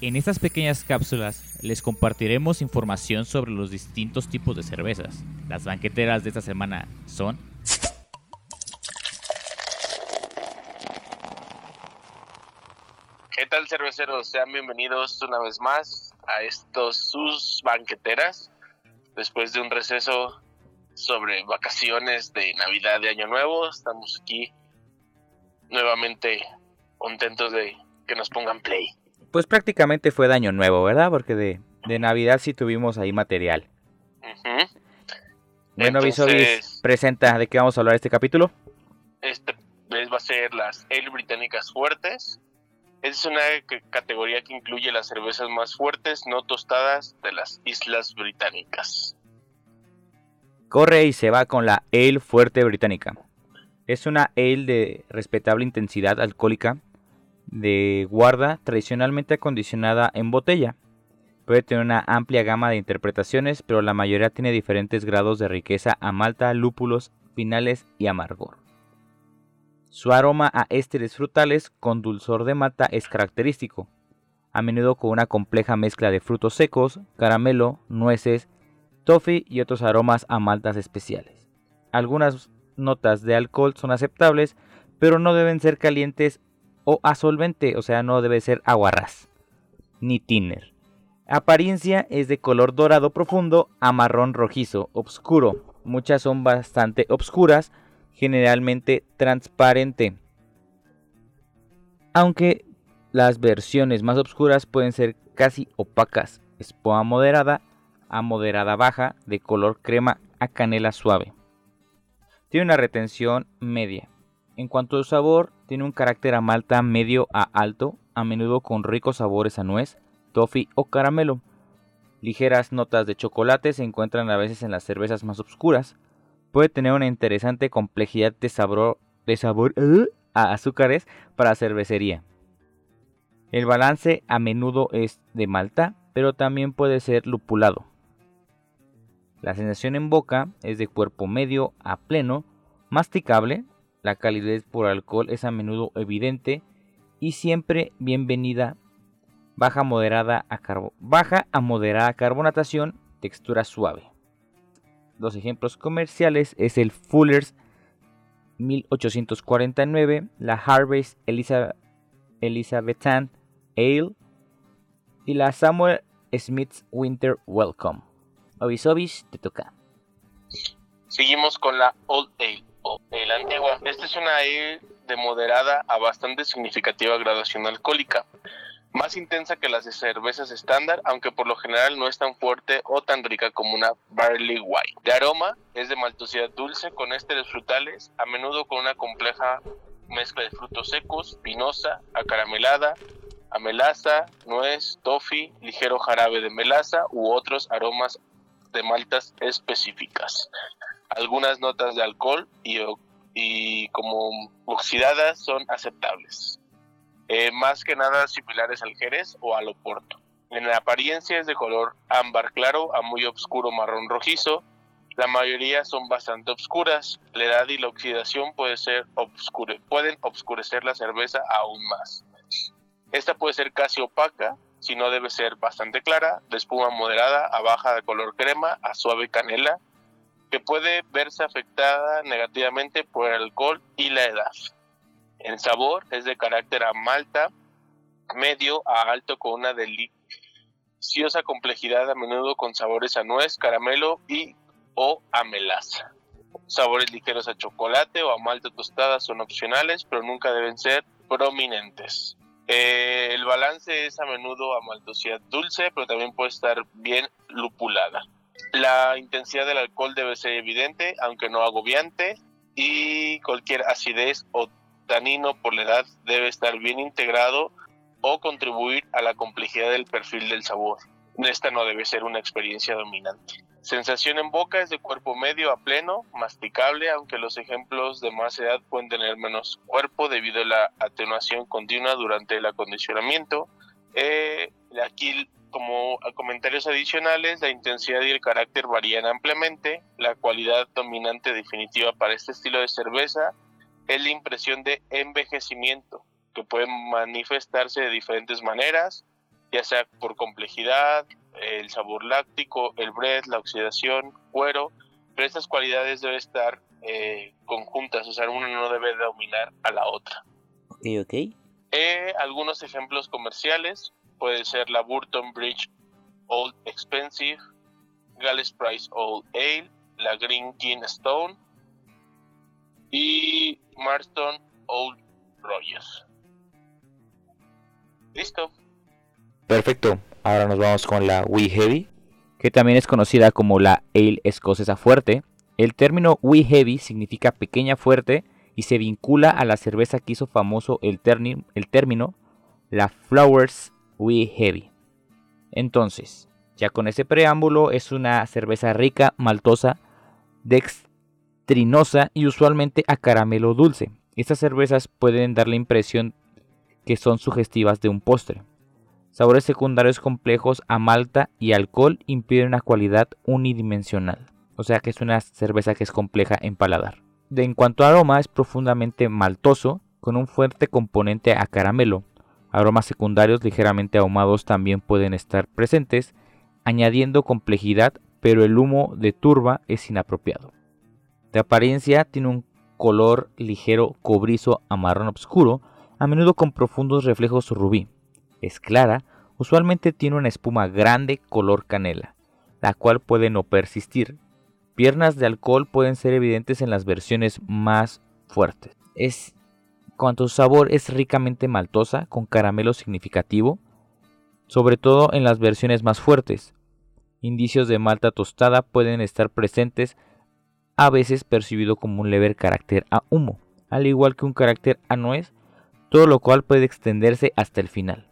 En estas pequeñas cápsulas les compartiremos información sobre los distintos tipos de cervezas. Las banqueteras de esta semana son... ¿Qué tal cerveceros? Sean bienvenidos una vez más a estos sus banqueteras. Después de un receso sobre vacaciones de Navidad de Año Nuevo, estamos aquí nuevamente contentos de que nos pongan play pues prácticamente fue de año nuevo, ¿verdad? Porque de, Navidad sí tuvimos ahí material. Bueno, Entonces, presenta de qué vamos a hablar este capítulo. Este va a ser las ale británicas fuertes. Es una categoría que incluye las cervezas más fuertes, no tostadas, de las islas británicas. Corre y se va con la ale fuerte británica. Es una ale de respetable intensidad alcohólica de guarda tradicionalmente acondicionada en botella. Puede tener una amplia gama de interpretaciones, pero la mayoría tiene diferentes grados de riqueza a malta, lúpulos, finales y amargor. Su aroma a ésteres frutales con dulzor de malta es característico, a menudo con una compleja mezcla de frutos secos, caramelo, nueces, toffee y otros aromas a maltas especiales. Algunas notas de alcohol son aceptables, pero no deben ser calientes o a solvente, o sea, no debe ser aguarrás ni thinner. Apariencia es de color dorado profundo a marrón rojizo, oscuro. Muchas son bastante obscuras, generalmente transparente. Aunque las versiones más oscuras pueden ser casi opacas, espoa moderada a moderada baja, de color crema a canela suave. Tiene una retención media. En cuanto a sabor, tiene un carácter a malta medio a alto, a menudo con ricos sabores a nuez, toffee o caramelo. Ligeras notas de chocolate se encuentran a veces en las cervezas más oscuras. Puede tener una interesante complejidad de sabor, de sabor uh, a azúcares para cervecería. El balance a menudo es de malta, pero también puede ser lupulado. La sensación en boca es de cuerpo medio a pleno, masticable, la calidez por alcohol es a menudo evidente y siempre bienvenida. Baja, moderada a baja a moderada carbonatación, textura suave. Los ejemplos comerciales es el Fuller's 1849, la Harvest Elizabethan Ale y la Samuel Smith's Winter Welcome. Obis obis, te toca. Seguimos con la Old Ale la antigua. Esta es una ale de moderada a bastante significativa graduación alcohólica, más intensa que las cervezas estándar, aunque por lo general no es tan fuerte o tan rica como una barley white. De aroma es de maltosidad dulce con ésteres frutales, a menudo con una compleja mezcla de frutos secos, pinosa, acaramelada, amelaza, nuez, toffee, ligero jarabe de melaza u otros aromas de maltas específicas algunas notas de alcohol y, y como oxidadas son aceptables. Eh, más que nada similares al jerez o al oporto. En la apariencia es de color ámbar claro a muy oscuro marrón rojizo. La mayoría son bastante oscuras. La edad y la oxidación pueden obscurecer la cerveza aún más. Esta puede ser casi opaca, si no debe ser bastante clara, de espuma moderada a baja de color crema a suave canela que puede verse afectada negativamente por el alcohol y la edad. El sabor es de carácter a malta, medio a alto con una deliciosa complejidad a menudo con sabores a nuez, caramelo y o a melaza. Sabores ligeros a chocolate o a malta tostada son opcionales, pero nunca deben ser prominentes. Eh, el balance es a menudo a maltosidad dulce, pero también puede estar bien lupulada. La intensidad del alcohol debe ser evidente, aunque no agobiante, y cualquier acidez o tanino por la edad debe estar bien integrado o contribuir a la complejidad del perfil del sabor. Esta no debe ser una experiencia dominante. Sensación en boca es de cuerpo medio a pleno, masticable, aunque los ejemplos de más edad pueden tener menos cuerpo debido a la atenuación continua durante el acondicionamiento. Eh, aquí como comentarios adicionales, la intensidad y el carácter varían ampliamente. La cualidad dominante definitiva para este estilo de cerveza es la impresión de envejecimiento, que puede manifestarse de diferentes maneras. ya sea por complejidad, el sabor láctico, el bread, la oxidación, cuero, pero estas cualidades deben estar eh, conjuntas, o sea, una no debe dominar a la otra. Ok, ok. Eh, algunos ejemplos comerciales puede ser la Burton Bridge Old Expensive, Gales Price Old Ale, la Green King Stone y Marston Old Rogers. Listo. Perfecto. Ahora nos vamos con la Wee Heavy, que también es conocida como la Ale escocesa fuerte. El término Wee Heavy significa pequeña fuerte y se vincula a la cerveza que hizo famoso el, el término la Flowers Wee Heavy. Entonces, ya con ese preámbulo, es una cerveza rica, maltosa, dextrinosa y usualmente a caramelo dulce. Estas cervezas pueden dar la impresión que son sugestivas de un postre. Sabores secundarios complejos a malta y alcohol impiden una cualidad unidimensional. O sea que es una cerveza que es compleja en paladar. De en cuanto a aroma, es profundamente maltoso, con un fuerte componente a caramelo. Aromas secundarios ligeramente ahumados también pueden estar presentes, añadiendo complejidad, pero el humo de turba es inapropiado. De apariencia tiene un color ligero cobrizo a marrón oscuro, a menudo con profundos reflejos rubí. Es clara, usualmente tiene una espuma grande color canela, la cual puede no persistir. Piernas de alcohol pueden ser evidentes en las versiones más fuertes. Es cuanto su sabor es ricamente maltosa con caramelo significativo, sobre todo en las versiones más fuertes. Indicios de malta tostada pueden estar presentes, a veces percibido como un leve carácter a humo, al igual que un carácter a nuez, todo lo cual puede extenderse hasta el final.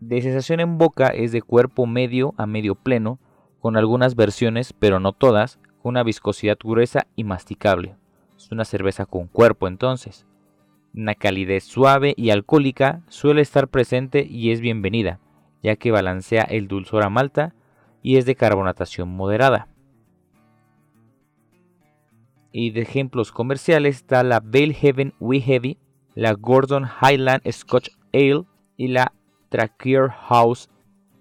De sensación en boca es de cuerpo medio a medio pleno, con algunas versiones, pero no todas, con una viscosidad gruesa y masticable. Es una cerveza con cuerpo entonces. Una calidez suave y alcohólica suele estar presente y es bienvenida, ya que balancea el dulzor a malta y es de carbonatación moderada. Y de ejemplos comerciales está la Bale Heaven We Heavy, la Gordon Highland Scotch Ale y la Traqueer House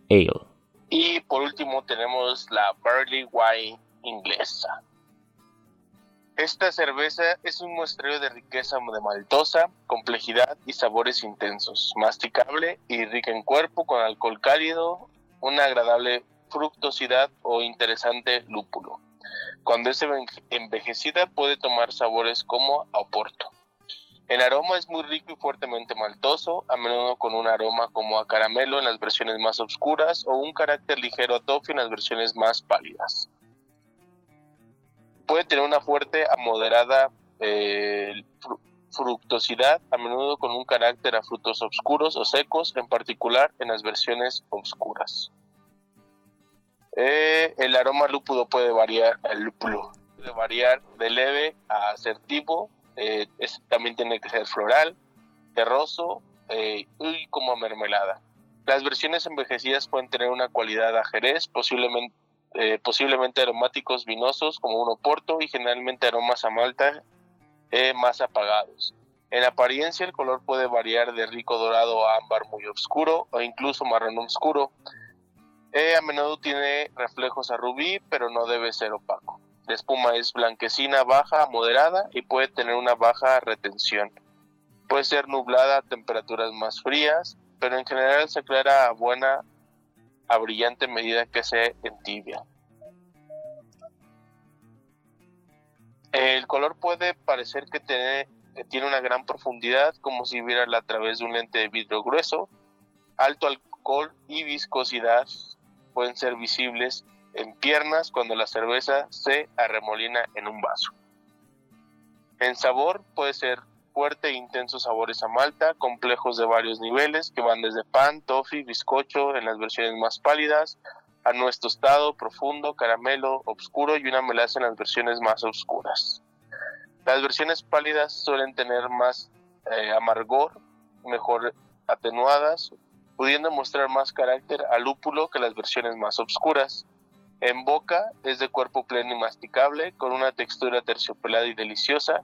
Ale. Y por último tenemos la Barley Wine inglesa. Esta cerveza es un muestreo de riqueza de maltosa, complejidad y sabores intensos, masticable y rica en cuerpo con alcohol cálido, una agradable fructosidad o interesante lúpulo. Cuando es envejecida puede tomar sabores como a oporto. El aroma es muy rico y fuertemente maltoso, a menudo con un aroma como a caramelo en las versiones más oscuras o un carácter ligero a toffee en las versiones más pálidas. Puede tener una fuerte a moderada eh, fructosidad, a menudo con un carácter a frutos oscuros o secos, en particular en las versiones oscuras. Eh, el aroma lúpulo puede variar, el lúpulo puede variar de leve a asertivo, eh, también tiene que ser floral, terroso eh, y como mermelada. Las versiones envejecidas pueden tener una cualidad a posiblemente, posiblemente aromáticos vinosos como un oporto y generalmente aromas a malta más apagados. En apariencia el color puede variar de rico dorado a ámbar muy oscuro o incluso marrón oscuro. Eh, a menudo tiene reflejos a rubí, pero no debe ser opaco. La espuma es blanquecina, baja, moderada y puede tener una baja retención. Puede ser nublada a temperaturas más frías, pero en general se aclara a buena a brillante medida que se entibia. El color puede parecer que tiene, una gran profundidad, como si viera a través de un lente de vidrio grueso, alto alcohol y viscosidad pueden ser visibles en piernas cuando la cerveza se arremolina en un vaso. En sabor puede ser fuerte e intensos sabores a malta, complejos de varios niveles que van desde pan, toffee, bizcocho en las versiones más pálidas, a nuez tostado, profundo, caramelo, oscuro y una melaza en las versiones más oscuras. Las versiones pálidas suelen tener más eh, amargor, mejor atenuadas, pudiendo mostrar más carácter al lúpulo que las versiones más oscuras. En boca es de cuerpo pleno y masticable, con una textura terciopelada y deliciosa,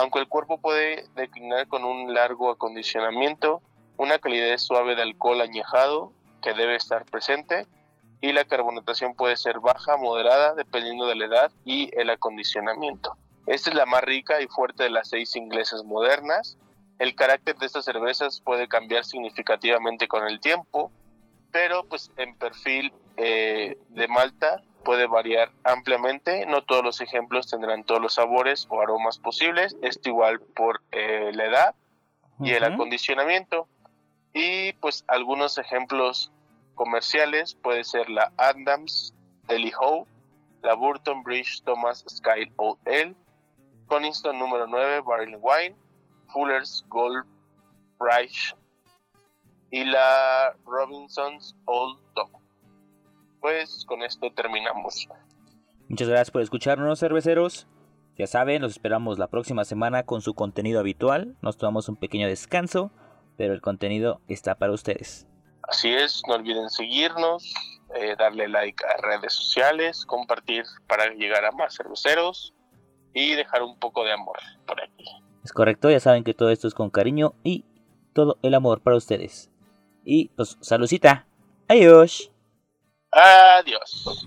aunque el cuerpo puede declinar con un largo acondicionamiento, una calidez suave de alcohol añejado que debe estar presente y la carbonatación puede ser baja, moderada, dependiendo de la edad y el acondicionamiento. Esta es la más rica y fuerte de las seis inglesas modernas. El carácter de estas cervezas puede cambiar significativamente con el tiempo, pero pues en perfil eh, de Malta puede variar ampliamente. No todos los ejemplos tendrán todos los sabores o aromas posibles. Esto igual por eh, la edad y el acondicionamiento. Y pues algunos ejemplos comerciales puede ser la Adams Deli Howe, la Burton Bridge Thomas Sky Old Ale, Coniston número 9 Barrel Wine, Fuller's Gold Rush y la Robinson's Old Dog. Pues con esto terminamos. Muchas gracias por escucharnos, cerveceros. Ya saben, los esperamos la próxima semana con su contenido habitual. Nos tomamos un pequeño descanso, pero el contenido está para ustedes. Así es, no olviden seguirnos, eh, darle like a redes sociales, compartir para llegar a más cerveceros y dejar un poco de amor por aquí. Es correcto, ya saben que todo esto es con cariño y todo el amor para ustedes. Y pues, saludcita. Adiós. Adiós.